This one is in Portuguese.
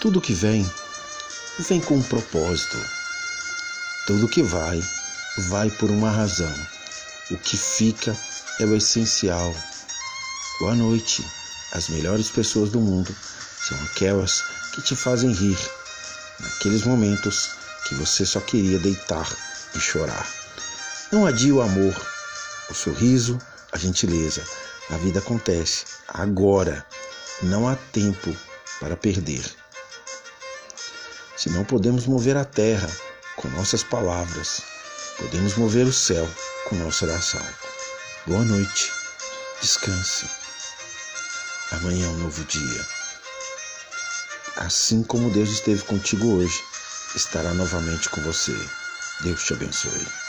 Tudo que vem, vem com um propósito. Tudo que vai, vai por uma razão. O que fica é o essencial. Boa noite. As melhores pessoas do mundo são aquelas que te fazem rir, naqueles momentos que você só queria deitar e chorar. Não adie o amor, o sorriso, a gentileza. A vida acontece agora. Não há tempo para perder. Se não podemos mover a terra com nossas palavras, podemos mover o céu com nossa oração. Boa noite, descanse. Amanhã é um novo dia. Assim como Deus esteve contigo hoje, estará novamente com você. Deus te abençoe.